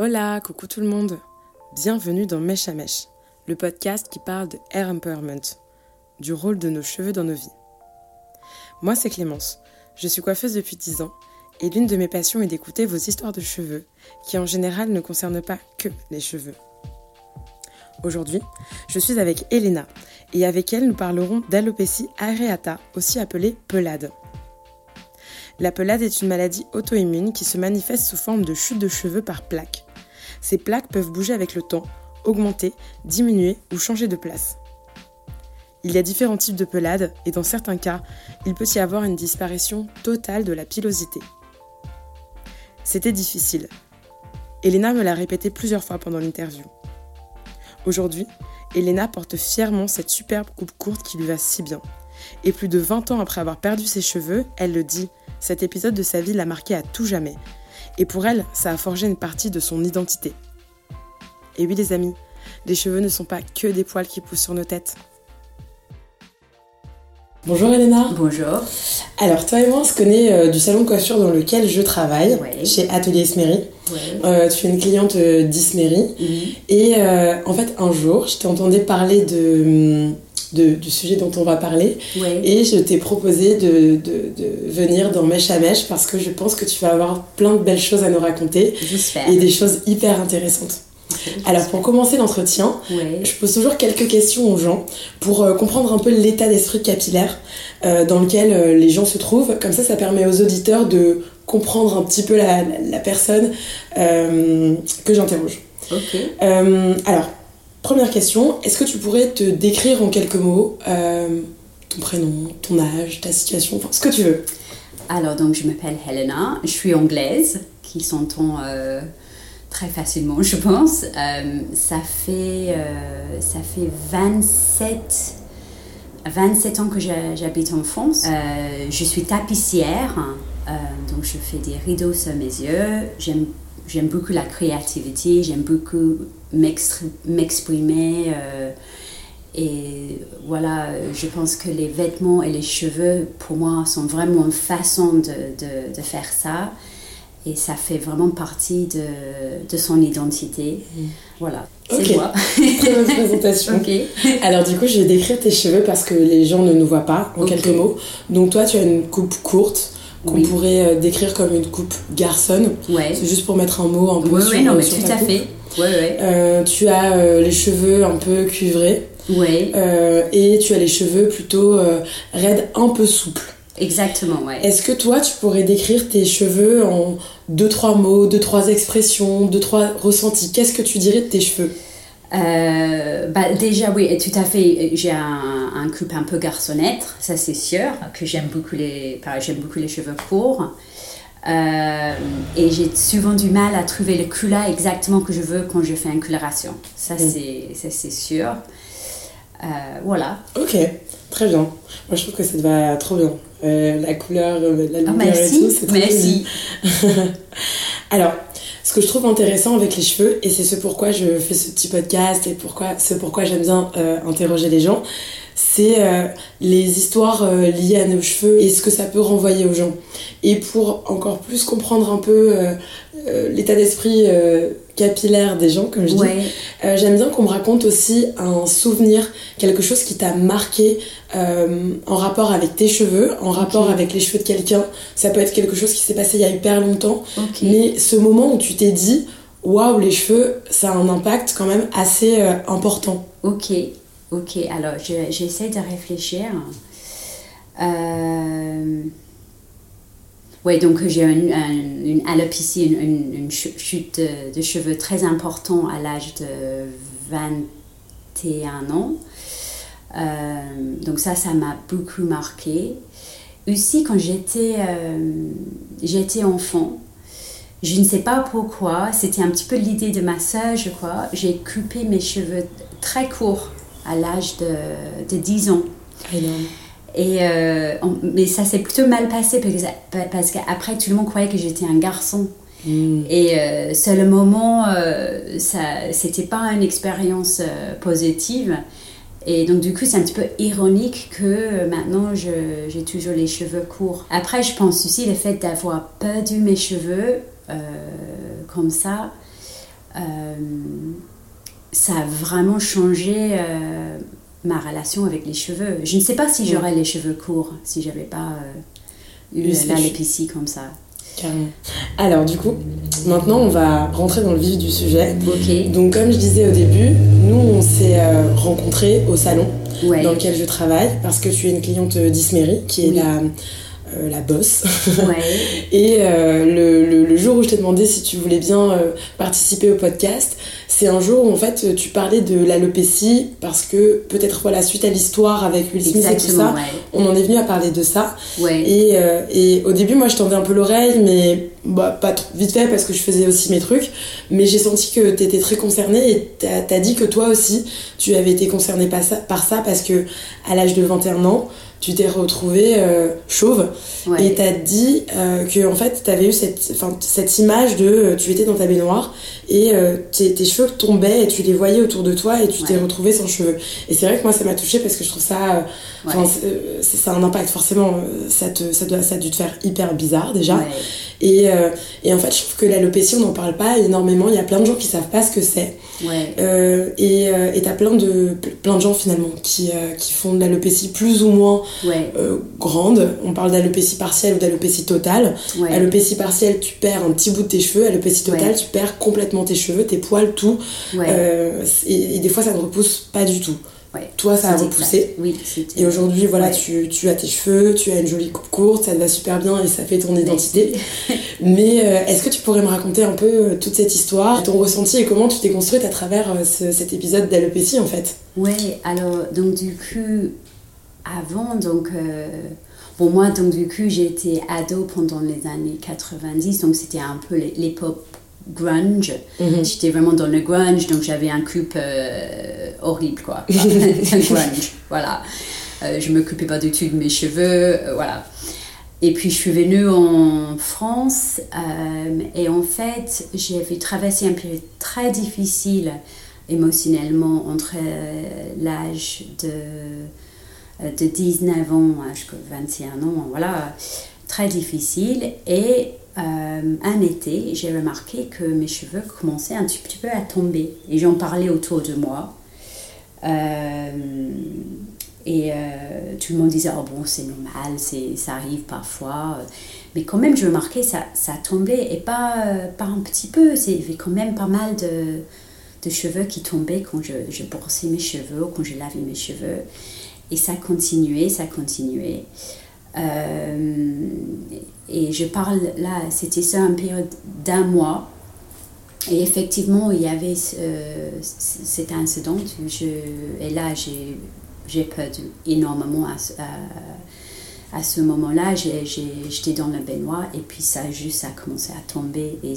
Hola, coucou tout le monde. Bienvenue dans Mèche à Mèche, le podcast qui parle de hair empowerment, du rôle de nos cheveux dans nos vies. Moi, c'est Clémence. Je suis coiffeuse depuis 10 ans et l'une de mes passions est d'écouter vos histoires de cheveux, qui en général ne concernent pas que les cheveux. Aujourd'hui, je suis avec Elena et avec elle nous parlerons d'alopécie areata, aussi appelée pelade. La pelade est une maladie auto-immune qui se manifeste sous forme de chute de cheveux par plaques. Ces plaques peuvent bouger avec le temps, augmenter, diminuer ou changer de place. Il y a différents types de pelades et dans certains cas, il peut y avoir une disparition totale de la pilosité. C'était difficile. Elena me l'a répété plusieurs fois pendant l'interview. Aujourd'hui, Elena porte fièrement cette superbe coupe courte qui lui va si bien. Et plus de 20 ans après avoir perdu ses cheveux, elle le dit, cet épisode de sa vie l'a marqué à tout jamais. Et pour elle, ça a forgé une partie de son identité. Et oui les amis, les cheveux ne sont pas que des poils qui poussent sur nos têtes. Bonjour Elena. Bonjour. Alors toi et moi on se connaît euh, du salon de coiffure dans lequel je travaille, Ouais. chez Atelier. Ouais. Euh, tu es une cliente euh, d'Ismery. Mhm. Et euh, en fait un jour je t'entendais parler de, de- du sujet dont on va parler. Ouais. Et je t'ai proposé de, de- de venir dans Mèche à Mèche parce que je pense que tu vas avoir plein de belles choses à nous raconter J'espère. et des choses hyper intéressantes. Alors pour commencer l'entretien, Ouais. je pose toujours quelques questions aux gens pour euh, comprendre un peu l'état d'esprit capillaire euh, dans lequel euh, les gens se trouvent. Comme ça, ça permet aux auditeurs de comprendre un petit peu la, la- la personne euh, que j'interroge. Ok. Euh, alors, première question, est-ce que tu pourrais te décrire en quelques mots euh, ton prénom, ton âge, ta situation, enfin ce que tu veux Alors, donc, je m'appelle Helena. Je suis anglaise, qui s'entend euh, très facilement, je pense. Euh, ça, fait, ça fait 27, 27 ans que j'ha- j'habite en France. Euh, je suis tapissière, euh, donc je fais des rideaux sur mes yeux. J'aime J'aime beaucoup la créativité, j'aime beaucoup m'exprimer. euh, et voilà, je pense que les vêtements et les cheveux, pour moi, sont vraiment une façon de, de, de faire ça. Et ça fait vraiment partie de, de son identité. Voilà, c'est Ok. moi. Présentation. ok. Alors du coup, je vais décrire tes cheveux parce que les gens ne nous voient pas en quelques mots. Donc toi, tu as une coupe courte qu'on Oui. pourrait euh, décrire comme une coupe garçonne. Ouais. C'est juste pour mettre un mot un peu Oui, sur, oui, non, mais sur tout ta à coupe. fait. Ouais, ouais. Euh, tu as euh, les cheveux un peu cuivrés Ouais, euh, et tu as les cheveux plutôt euh, raides, un peu souples. Exactement, ouais. Est-ce que toi, tu pourrais décrire tes cheveux en deux, trois mots, deux, trois expressions, deux, trois ressentis? Qu'est-ce que tu dirais de tes cheveux? Euh, bah, déjà, oui, tout à fait. J'ai un, un coupe un peu garçonnette, ça c'est sûr, que j'aime beaucoup les, j'aime beaucoup les cheveux courts. Euh, et j'ai souvent du mal à trouver le couleur exactement que je veux quand je fais une coloration. Ça, c'est, ça, c'est sûr. Euh, voilà. Ok, très bien. Moi, je trouve que ça te va trop bien. Euh, la couleur, euh, la Ah, lumière et tout, merci. c'est trop joli. Merci. Alors, ce que je trouve intéressant avec les cheveux, et c'est ce pourquoi je fais ce petit podcast et pourquoi, ce pourquoi j'aime bien euh, interroger les gens, c'est euh, les histoires euh, liées à nos cheveux et ce que ça peut renvoyer aux gens. Et pour encore plus comprendre un peu euh, l'état d'esprit capillaire des gens, comme je dis, Ouais. j'aime bien qu'on me raconte aussi un souvenir, quelque chose qui t'a marqué en rapport avec tes cheveux, en rapport avec les cheveux de quelqu'un. Ça peut être quelque chose qui s'est passé il y a hyper longtemps, mais ce moment où tu t'es dit, waouh, les cheveux, ça a un impact quand même assez important. Ok, ok. Alors, je- j'essaie de réfléchir. Euh... Oui, donc j'ai une, un- une une, une- une chu- chute de, cheveux très important à l'âge de 21 ans. Euh, donc ça, ça m'a beaucoup marqué. Aussi, quand j'étais euh, j'étais enfant, je ne sais pas pourquoi, c'était un petit peu l'idée de ma sœur, je crois. J'ai coupé mes cheveux très courts à l'âge de, de 10 ans. Énorme. Et, euh, on- mais ça s'est plutôt mal passé parce, que- parce qu'après tout le monde croyait que j'étais un garçon. Mm. Et euh, c'est le moment, euh, ça, c'était pas une expérience euh, positive. Et donc du coup, c'est un petit peu ironique que euh, maintenant j'ai toujours les cheveux courts. Après, je pense aussi le fait d'avoir perdu mes cheveux comme ça. Ça a vraiment changé ma relation avec les cheveux. Je ne sais pas si j'aurais les cheveux courts si j'avais pas eu l'alopécie comme ça. Carrément. Alors du coup, maintenant on va rentrer dans le vif du sujet. Donc comme je disais au début, nous on s'est euh, rencontrés au salon dans lequel je travaille parce que tu es une cliente d'Ismery qui est la euh, la bosse. Ouais. et euh, le, le, jour où je t'ai demandé si tu voulais bien euh, participer au podcast, c'est un jour où en fait tu parlais de l'alopécie parce que peut-être voilà suite à l'histoire avec Will Smith et tout ça, on en est venu à parler de ça. Ouais. Et, et au début moi je tendais un peu l'oreille mais bah, pas trop. Vite fait parce que je faisais aussi mes trucs, mais j'ai senti que tu étais très concernée et t'as as dit que toi aussi tu avais été concernée par ça, par ça parce que à l'âge de 21 ans tu t'es retrouvée euh, chauve. Et t'as dit euh, que en fait t'avais eu cette, cette image de euh, tu étais dans ta baignoire et tes, cheveux tombaient et tu les voyais autour de toi et tu t'es retrouvée sans cheveux. Et c'est vrai que moi ça m'a touchée parce que je trouve ça ça a un impact forcément ça, te, ça, doit, ça a dû te faire hyper bizarre déjà. Et, et en fait je trouve que l'alopécie on n'en parle pas énormément il y a plein de gens qui savent pas ce que c'est et t'as plein de, plein de gens finalement qui, qui font de l'alopécie plus ou moins euh, grande. On parle d'alopécie partielle ou d'alopécie totale. Ouais. Alopécie partielle, tu perds un petit bout de tes cheveux. Alopécie totale, tu perds complètement tes cheveux, tes poils, tout. Euh, et, des fois, ça ne repousse pas du tout. Toi, ça a repoussé. Oui, et aujourd'hui, voilà, tu, tu, as tes cheveux, tu as une jolie coupe courte, ça te va super bien et ça fait ton identité. Mais euh, est-ce que tu pourrais me raconter un peu toute cette histoire, ton ressenti et comment tu t'es construite à travers cet épisode d'alopécie en fait? Oui, alors, donc du coup, avant, donc, euh, bon, moi, donc, du coup, j'ai été ado pendant les années 90, donc c'était un peu l'époque grunge. Mhm. J'étais vraiment dans le grunge, donc j'avais un coupe euh, horrible, quoi. grunge, voilà. Euh, je m'occupais pas du tout de mes cheveux, voilà. Et puis je suis venue en France et en fait j'avais traversé un période très difficile émotionnellement entre l'âge de euh, de 19 ans jusqu'à 21 ans, voilà, très difficile. Et euh, un été, j'ai remarqué que mes cheveux commençaient un petit, peu à tomber. Et j'en parlais autour de moi. Euh, et tout le monde disait, oh bon, c'est normal, ça arrive parfois. Mais quand même, je remarquais, ça, ça tombait, et pas, un petit peu, il y avait quand même pas mal de, cheveux qui tombaient quand je, je brossais mes cheveux, quand je lavais mes cheveux. Et ça continuait, ça continuait. Euh, et je parle là, c'était ça une période d'un mois. Et effectivement, il y avait cet incident. Je, et là, j'ai perdu énormément à, à, ce moment-là. J'étais dans la baignoire et puis ça juste a commencé à tomber. Et.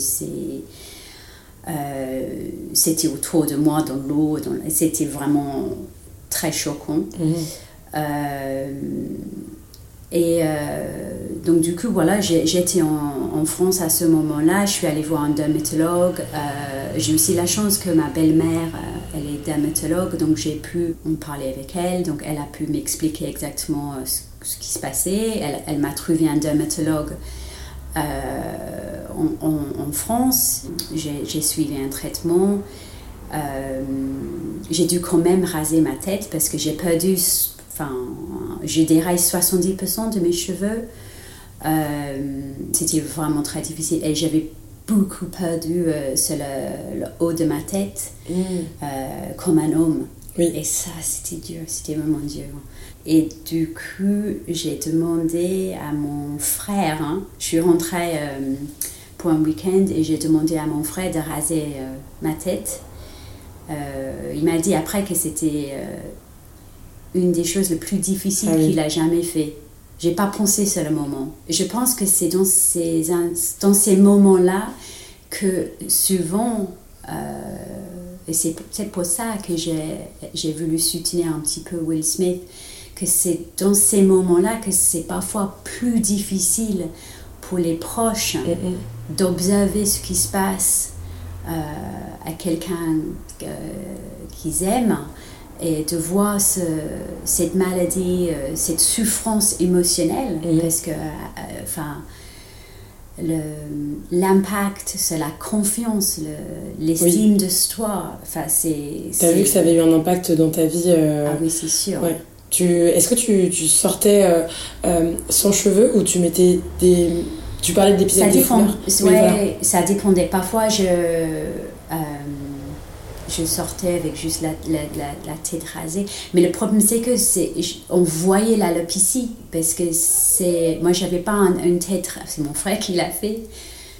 Euh, c'était autour de moi dans l'eau, c'était vraiment très choquant. Mhm. Euh, et euh, donc du coup, voilà, j'étais en, en, France à ce moment-là, je suis allée voir un dermatologue. Euh, j'ai aussi la chance que ma belle-mère, elle est dermatologue, donc j'ai pu en parler avec elle, donc elle a pu m'expliquer exactement ce, qui se passait. Elle, elle m'a trouvé un dermatologue en, en, en, France. J'ai suivi un traitement. Euh, j'ai dû quand même raser ma tête parce que j'ai perdu, enfin, j'ai déraillé 70% de mes cheveux. Euh, c'était vraiment très difficile et j'avais beaucoup perdu euh, sur le, haut de ma tête mm. comme un homme. Et ça, c'était dur, c'était vraiment dur. Et du coup, j'ai demandé à mon frère, hein, je suis rentrée pour un week-end et j'ai demandé à mon frère de raser ma tête. Euh, il m'a dit après que c'était euh, une des choses les plus difficiles ah qu'il a jamais fait. J'ai pas pensé sur le moment. Je pense que c'est dans ces, dans ces moments-là que souvent, euh, et c'est peut-être pour ça que j'ai voulu soutenir un petit peu Will Smith, que c'est dans ces moments-là que c'est parfois plus difficile pour les proches d'observer ce qui se passe euh, à quelqu'un euh, qu'ils aiment et de voir cette maladie, euh, cette souffrance émotionnelle, parce que, enfin, l'impact sur la confiance, l'estime de soi. Enfin, c'est. T'as vu que ça avait eu un impact dans ta vie euh, Ah oui, c'est sûr. Tu, est-ce que tu, tu sortais euh, euh, sans cheveux ou tu mettais des. Tu parlais d'épisodes ça des fleurs? ouais, ça dépendait. Parfois, je je sortais avec juste la, la, la, tête rasée. Mais le problème, c'est que c'est, on voyait l'alopécie parce que c'est, moi, j'avais pas une tête, c'est mon frère qui l'a fait.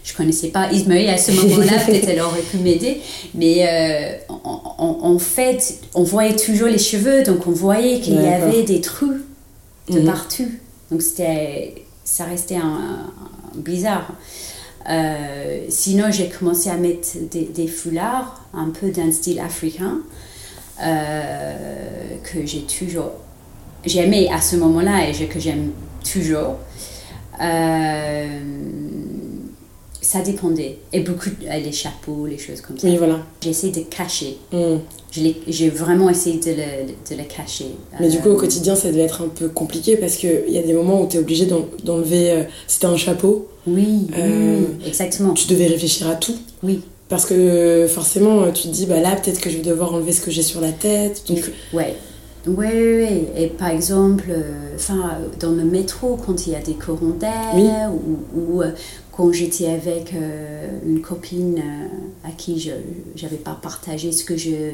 Je connaissais pas Ismaël à ce moment-là, peut-être elle aurait pu m'aider. Mais euh, en, fait, on voyait toujours les cheveux, donc on voyait qu'il y avait des trous de mhm. partout. Donc c'était, ça restait un bizarre. Euh, sinon, j'ai commencé à mettre des, foulards, un peu d'un style africain, euh, que j'ai toujours j'aimais à ce moment-là et que j'aime toujours. Euh, ça dépendait. Et beaucoup, les chapeaux, les choses comme ça. Oui, voilà. J'essaie de cacher. Mm. J'ai vraiment essayé de le, de le, cacher. Mais du coup, au quotidien, ça devait être un peu compliqué parce qu'il y a des moments où tu es obligé d'enlever. C'était un chapeau oui, euh, exactement. Tu devais réfléchir à tout. Oui. Parce que forcément, tu te dis, bah là, peut-être que je vais devoir enlever ce que j'ai sur la tête. Donc... Ouais. Oui, oui, Et par exemple, euh, dans le métro, quand il y a des courants d'air, ou, euh, quand j'étais avec une copine à qui je n'avais pas partagé ce que je.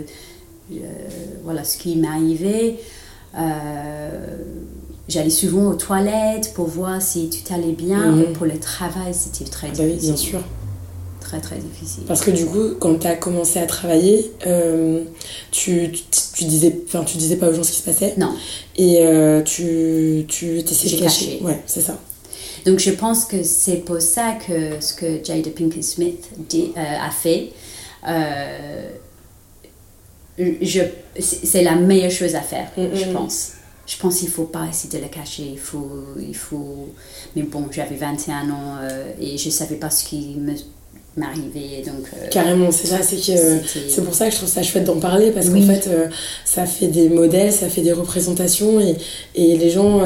voilà, ce qui m'arrivait J'allais souvent aux toilettes pour voir si tu t'allais bien. Mhm. Et pour le travail, c'était très difficile. Ah bah oui, bien sûr. Très, très difficile. Parce que du coup, quand tu as commencé à travailler, euh, tu, tu, tu, disais, enfin, tu disais pas aux gens ce qui se passait. Non. Et euh, tu, tu t'essayais de cacher. Ouais, c'est ça. Donc je pense que c'est pour ça que ce que Jada Pinkett Smith dit, euh, a fait, c'est la meilleure chose à faire, mm, je mm. pense je pense qu'il ne faut pas essayer de le cacher. Il faut, il faut... Mais bon, j'avais 21 ans euh, et je ne savais pas ce qui me m'arrivait donc euh, carrément c'est ça c'est que c'est pour ça que je trouve ça chouette d'en parler parce qu'en fait euh, ça fait des modèles ça fait des représentations et, et les gens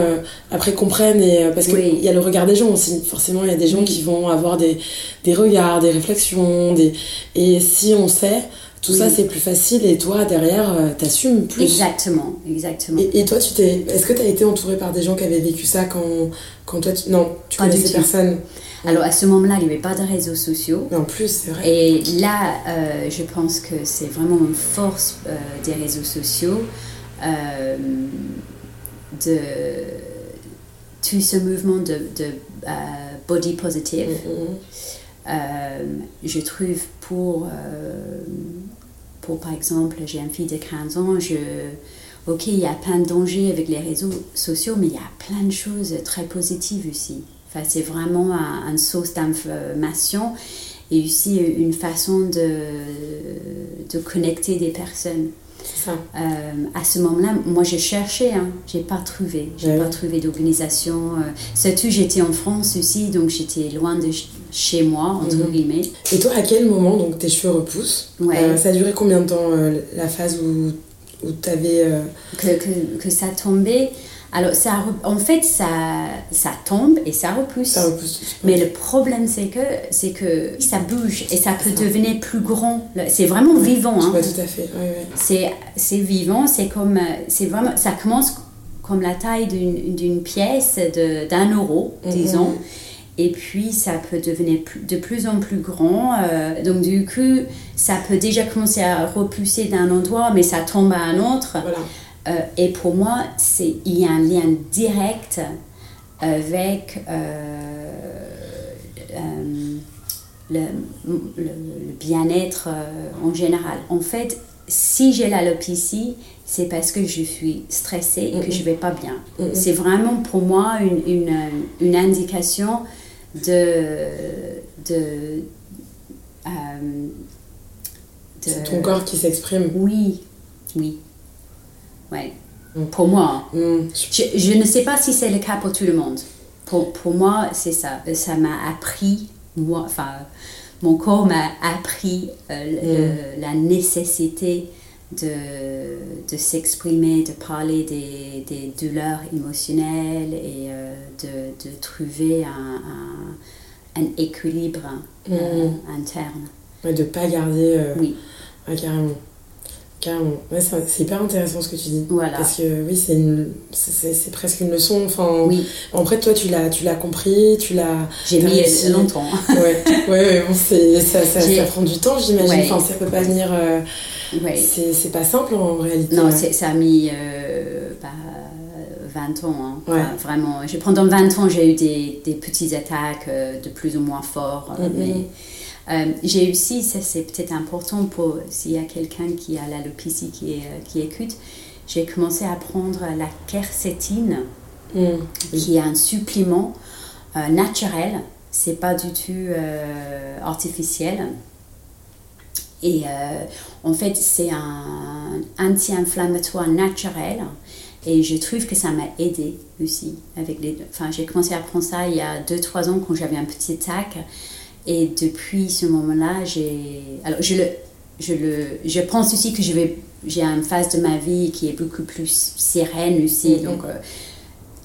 après comprennent et parce qu'il y a le regard des gens aussi forcément il y a des gens qui vont avoir des, des regards des réflexions des et si on sait tout ça c'est plus facile et toi derrière euh, t'assumes plus. Exactement, exactement. Et, toi tu t'es, est-ce que tu as été entourée par des gens qui avaient vécu ça quand, quand toi tu... non tu connaissais personne? Alors à ce moment-là il n'y avait pas de réseaux sociaux. Mais en plus c'est vrai. Et là euh, je pense que c'est vraiment une force euh, des réseaux sociaux de tout ce mouvement de, de body positive. Mm-hmm. Je trouve pour pour par exemple, j'ai un fille de 15 ans, je, ok, il y a plein de dangers avec les réseaux sociaux, mais il y a plein de choses très positives aussi. Enfin, c'est vraiment une source d'information et aussi une façon de, de connecter des personnes. Ça. Euh, à ce moment-là, moi j'ai cherché, hein, j'ai pas trouvé, j'ai pas trouvé d'organisation. Euh, surtout j'étais en France aussi, donc j'étais loin de chez moi, entre mhm. guillemets. Et toi, à quel moment donc tes cheveux repoussent? Euh, Ça a duré combien de temps euh, la phase où, où tu avais. Que, que, que, ça tombait? Alors, ça, en fait, ça, ça tombe et ça repousse. Ça repousse. Mais le problème, c'est que, c'est que ça bouge et ça peut devenir plus grand. C'est vraiment vivant. Hein. tout à fait. C'est, c'est vivant, c'est comme. C'est vraiment, ça commence comme la taille d'une, d'une pièce de, d'un euro, mhm. disons. Et puis, ça peut devenir de plus en plus grand. Euh, donc, du coup, ça peut déjà commencer à repousser d'un endroit, mais ça tombe à un autre. Euh, et pour moi, il y a un lien direct avec euh, le, le, bien-être en général. En fait, si j'ai l'alopécie, c'est parce que je suis stressée et que je ne vais pas bien. C'est vraiment pour moi une, une, une indication de. de euh, c'est ton corps qui s'exprime. Oui, oui. Ouais. Mm. Pour moi. Mm. Je, je, ne sais pas si c'est le cas pour tout le monde. Pour, pour moi, c'est ça. Ça m'a appris, moi, enfin, mon corps m'a appris euh, mm. la nécessité de, de s'exprimer, de parler des, des, douleurs émotionnelles et euh, de, de, trouver un, un équilibre euh, interne. Ouais, de pas garder. euh, Oui, ouais, carrément. Carrément. Ouais, c'est hyper intéressant ce que tu dis. Voilà. Parce que oui, c'est une- c'est- presque une leçon. Enfin, oui, Après, toi, tu l'as tu l'as compris, tu l'as. j'ai mis réussi. longtemps. Ouais, ouais, ouais, bon, c'est- ça, ça, ça prend du temps, j'imagine. Ouais. Enfin, ça peut pas venir. euh, Ouais. c'est c'est pas simple en réalité. Non, c'est- ça a mis euh, bah, 20 ans. hein. Ouais. Enfin, vraiment, pendant 20 ans, j'ai eu des, des petites attaques euh, de plus ou moins forts. euh, Mhm. mais euh, j'ai aussi, ça c'est peut-être important pour s'il y a quelqu'un qui a l'alopécie qui, est, euh, qui écoute, j'ai commencé à prendre la quercétine, Mm. qui est un supplément euh, naturel. C'est pas du tout euh, artificiel. Et en fait, c'est un anti-inflammatoire naturel. Et je trouve que ça m'a aidé aussi. Avec les, enfin, j'ai commencé à prendre ça il y a 2-3 ans quand j'avais un petit tac. Et depuis ce moment-là, j'ai. Alors, je, le, je, le, je pense aussi que je vais, j'ai une phase de ma vie qui est beaucoup plus sereine aussi. Mhm. Donc, euh,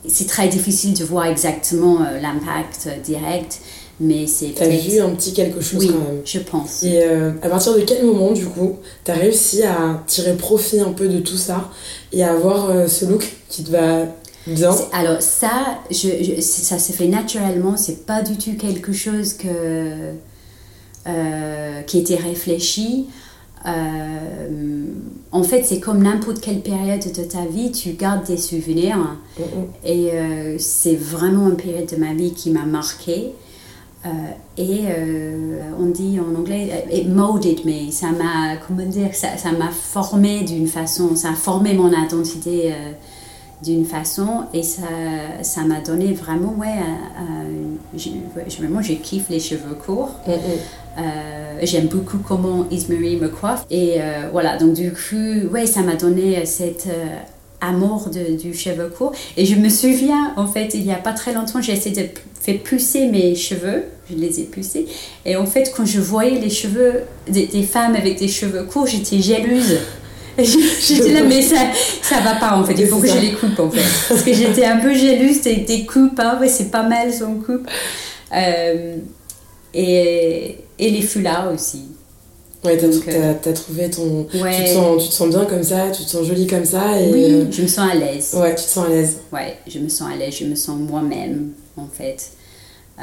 c'est très difficile de voir exactement euh, l'impact euh, direct. Mais c'est T'as vu un petit quelque chose Oui, quand même. je pense. Et euh, à partir de quel moment, du coup, t'as réussi à tirer profit un peu de tout ça et à avoir ce look qui te va bien Alors ça, je, ça se fait naturellement, c'est pas du tout quelque chose que, euh, qui était réfléchi. Euh, en fait, c'est comme n'importe quelle période de ta vie, tu gardes des souvenirs. Et euh, c'est vraiment une période de ma vie qui m'a marquée. Euh, et on dit en anglais, it molded me. Ça m'a, comment dire, ça, m'a formé d'une façon, ça a formé mon identité d'une façon et ça, ça m'a donné vraiment, ouais, j'ai- ouais, je- moi je kiffe les cheveux courts. Mm, mm. Euh, J'aime beaucoup comment Ismarie me coiffe. Et euh, voilà, donc du coup, ouais, ça m'a donné cet euh, amour de, du cheveu court. Et je me souviens, en fait, il n'y a pas très longtemps, j'ai essayé de faire pousser mes cheveux. Je les ai poussés. Et en fait, quand je voyais les cheveux des, des femmes avec des cheveux courts, j'étais jalouse. J'étais là, mais ça, ça va pas en fait, il faut que je les coupe en fait. Parce que j'étais un peu jalouse des, des coupes, hein. ouais, c'est pas mal son coupe. Euh, et, et les foulards aussi. Ouais, t'as, trouvé ton. Tu, te sens, tu te sens bien comme ça, tu te sens jolie comme ça et. Oui, euh, je me sens à l'aise. ouais, tu te sens à l'aise. Ouais, je me sens à l'aise, je me sens moi-même en fait. Euh,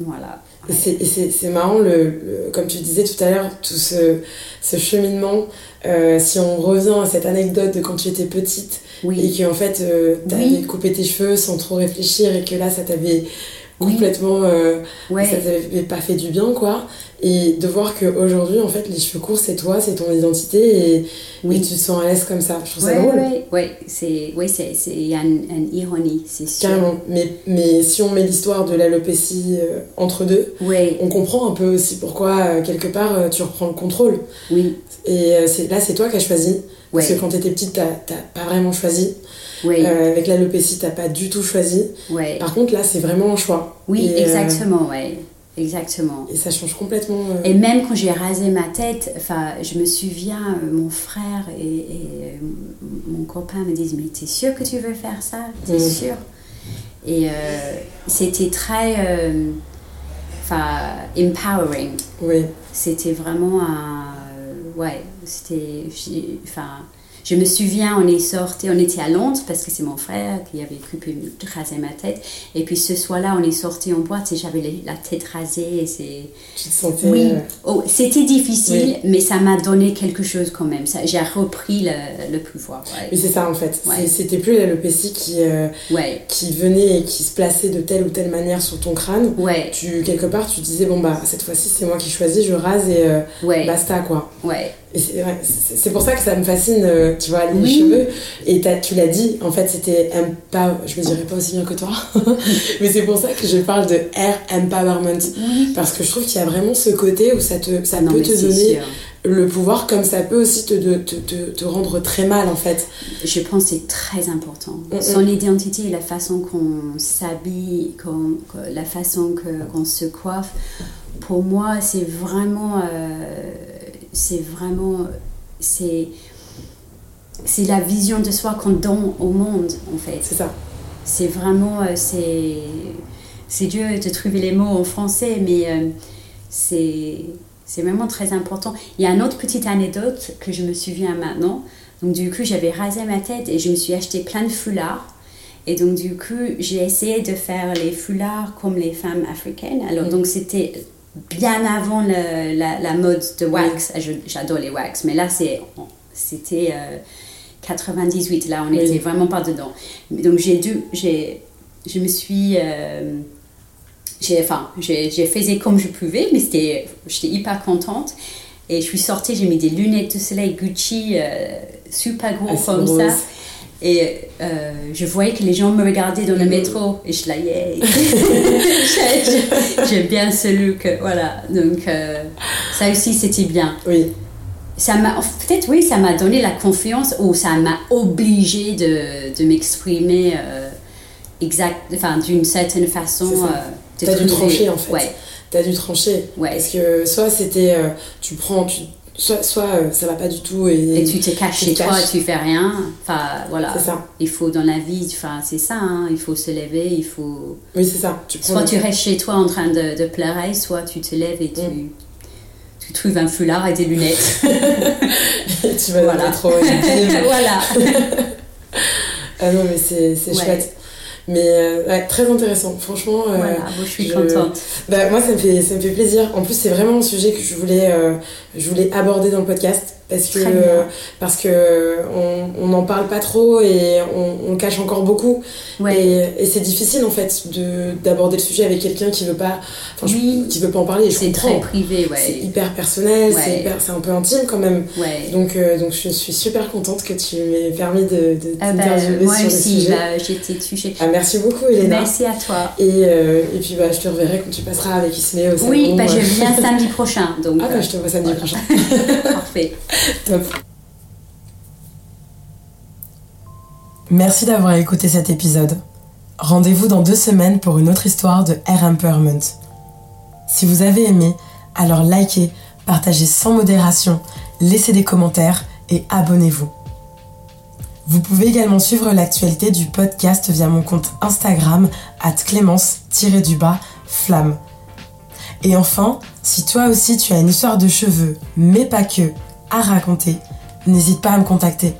voilà. Et c'est- marrant, le, le- comme tu disais tout à l'heure, tout ce, ce cheminement. euh, si on revient à cette anecdote de quand tu étais petite et Oui, qu'en fait euh, t'avais Oui. coupé tes cheveux sans trop réfléchir et que là ça t'avait Oui. complètement. euh, ça ouais, t'avait pas fait du bien quoi. Et de voir qu'aujourd'hui en fait les cheveux courts c'est toi, c'est ton identité et, Oui. et tu te sens à l'aise comme ça. Je trouve ça ouais, drôle. ouais, ouais, c'est, ouais, c'est, c'est, il y a une, une ironie, c'est sûr. Carrément. Mais, mais si on met l'histoire de l'alopécie euh, entre deux, on comprend un peu aussi pourquoi, euh, quelque part, euh, tu reprends le contrôle. oui, Et c'est, là, c'est toi qui as choisi. Parce que quand t'étais petite, t'as pas vraiment choisi. Ouais, Euh, avec l'alopécie, t'as pas du tout choisi. ouais. Par contre, là, c'est vraiment un choix. Oui, Et, euh, exactement, ouais, exactement. et ça change complètement. euh, Et même quand j'ai rasé ma tête, enfin, je me souviens, euh, mon frère et, et, euh, mon copain me disent Mais t'es sûr que tu veux faire ça? T'es Mm. sûr? Et euh, c'était très. euh, Enfin, empowering. Oui. C'était vraiment un. Ouais, c'était. Enfin. Je me souviens, on est sorti, on était à Londres parce que c'est mon frère qui avait coupé, rasé ma tête. Et puis ce soir-là, on est sorti en boîte et j'avais la tête rasée et c'est. Tu te sentais. Oui, euh, oh, c'était difficile, mais ça m'a donné quelque chose quand même. Ça, j'ai repris le, le pouvoir. Mais c'est ça, en fait. Ouais. C'était plus l'alopécie qui, euh, Ouais, qui venait et qui se plaçait de telle ou telle manière sur ton crâne. ouais, Tu, quelque part, tu disais, bon, bah, cette fois-ci, c'est moi qui choisis, je rase et euh, ouais, basta, quoi. ouais, c'est vrai, c'est c'est pour ça que ça me fascine, euh, tu vois, les Oui. cheveux. Et tu l'as dit, en fait, c'était empower. Je me dirais pas aussi bien que toi, mais c'est pour ça que je parle de hair empowerment. oui. Parce que je trouve qu'il y a vraiment ce côté où ça, te, ça Non, peut te donner sûr. le pouvoir, comme ça peut aussi te, te, te, te rendre très mal, en fait. Je pense que c'est très important. Mm, mm. Son identité, la façon qu'on s'habille, la façon qu'on se coiffe, pour moi, c'est vraiment. euh, c'est vraiment. C'est. C'est la vision de soi qu'on donne au monde, en fait. C'est ça. C'est vraiment. euh, c'est. c'est dur de trouver les mots en français, mais euh, c'est c'est vraiment très important. Il y a une autre petite anecdote que je me souviens maintenant. Donc du coup, j'avais rasé ma tête et je me suis acheté plein de foulards. Et donc du coup, j'ai essayé de faire les foulards comme les femmes africaines. Alors donc c'était bien avant le, la, la, mode de wax. J'adore les wax, mais là c'était 98. Là, on n'était vraiment pas dedans. Donc j'ai dû, j'ai, je me suis euh, j'ai enfin, j'ai fait comme je pouvais, mais c'était, j'étais hyper contente. Et je suis sortie, j'ai mis des lunettes de soleil Gucci euh, super gros ah, comme ça. Et euh, je voyais que les gens me regardaient dans le mm. métro et je la yeah. J'aime bien ce look, voilà. Donc euh, ça aussi c'était bien. Oui. Ça m'a peut-être oui, ça m'a donné la confiance ou ça m'a obligé de, de m'exprimer exact, enfin d'une certaine façon. T'as dû trancher en fait. Ouais. T'as dû trancher. Ouais. Parce que soit c'était, euh, tu prends, tu, soit, soit euh, ça va pas du tout et, et tu te caches chez toi et tu fais rien. Enfin voilà. C'est ça. Il faut dans la vie, enfin c'est ça, hein, il faut se lever, il faut. Oui c'est ça. Tu soit tu restes chez toi en train de, de, pleurer, soit tu te lèves et tu. Mm. Tu trouves un foulard et des lunettes. et tu vas voilà. dans le métro. voilà. ah non, mais c'est chouette. Mais euh, ouais, très intéressant, franchement. Euh, voilà, je suis contente. Bah, moi, ça me, fait, ça me fait plaisir. En plus, c'est vraiment un sujet que je voulais, euh, je voulais aborder dans le podcast parce que, parce que on n'en parle pas trop et on, on cache encore beaucoup. Et, et c'est difficile en fait d'aborder le sujet avec quelqu'un qui veut pas, oui. qui veut pas en parler. C'est très privé, ouais. C'est hyper personnel, c'est un peu intime quand même. Donc, euh, donc je suis super contente que tu m'aies permis de, de ah bah, moi sur aussi, sujet. Bah, j'étais touchée. Ah, merci beaucoup, Elena. Merci à toi. Et, euh, et puis bah, je te reverrai quand tu passeras avec Ismé au salon. Oui, bah, je viens samedi prochain. Donc, ah, bah, je te vois samedi prochain. Parfait. Top. Merci d'avoir écouté cet épisode. Rendez-vous dans deux semaines pour une autre histoire de Air Empowerment. Si vous avez aimé, alors likez, partagez sans modération, laissez des commentaires et abonnez-vous. Vous pouvez également suivre l'actualité du podcast via mon compte Instagram at clémence-du-bas flamme. Et enfin, si toi aussi tu as une histoire de cheveux, mais pas que, raconter, n'hésite pas à me contacter.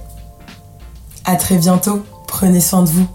À très bientôt, prenez soin de vous.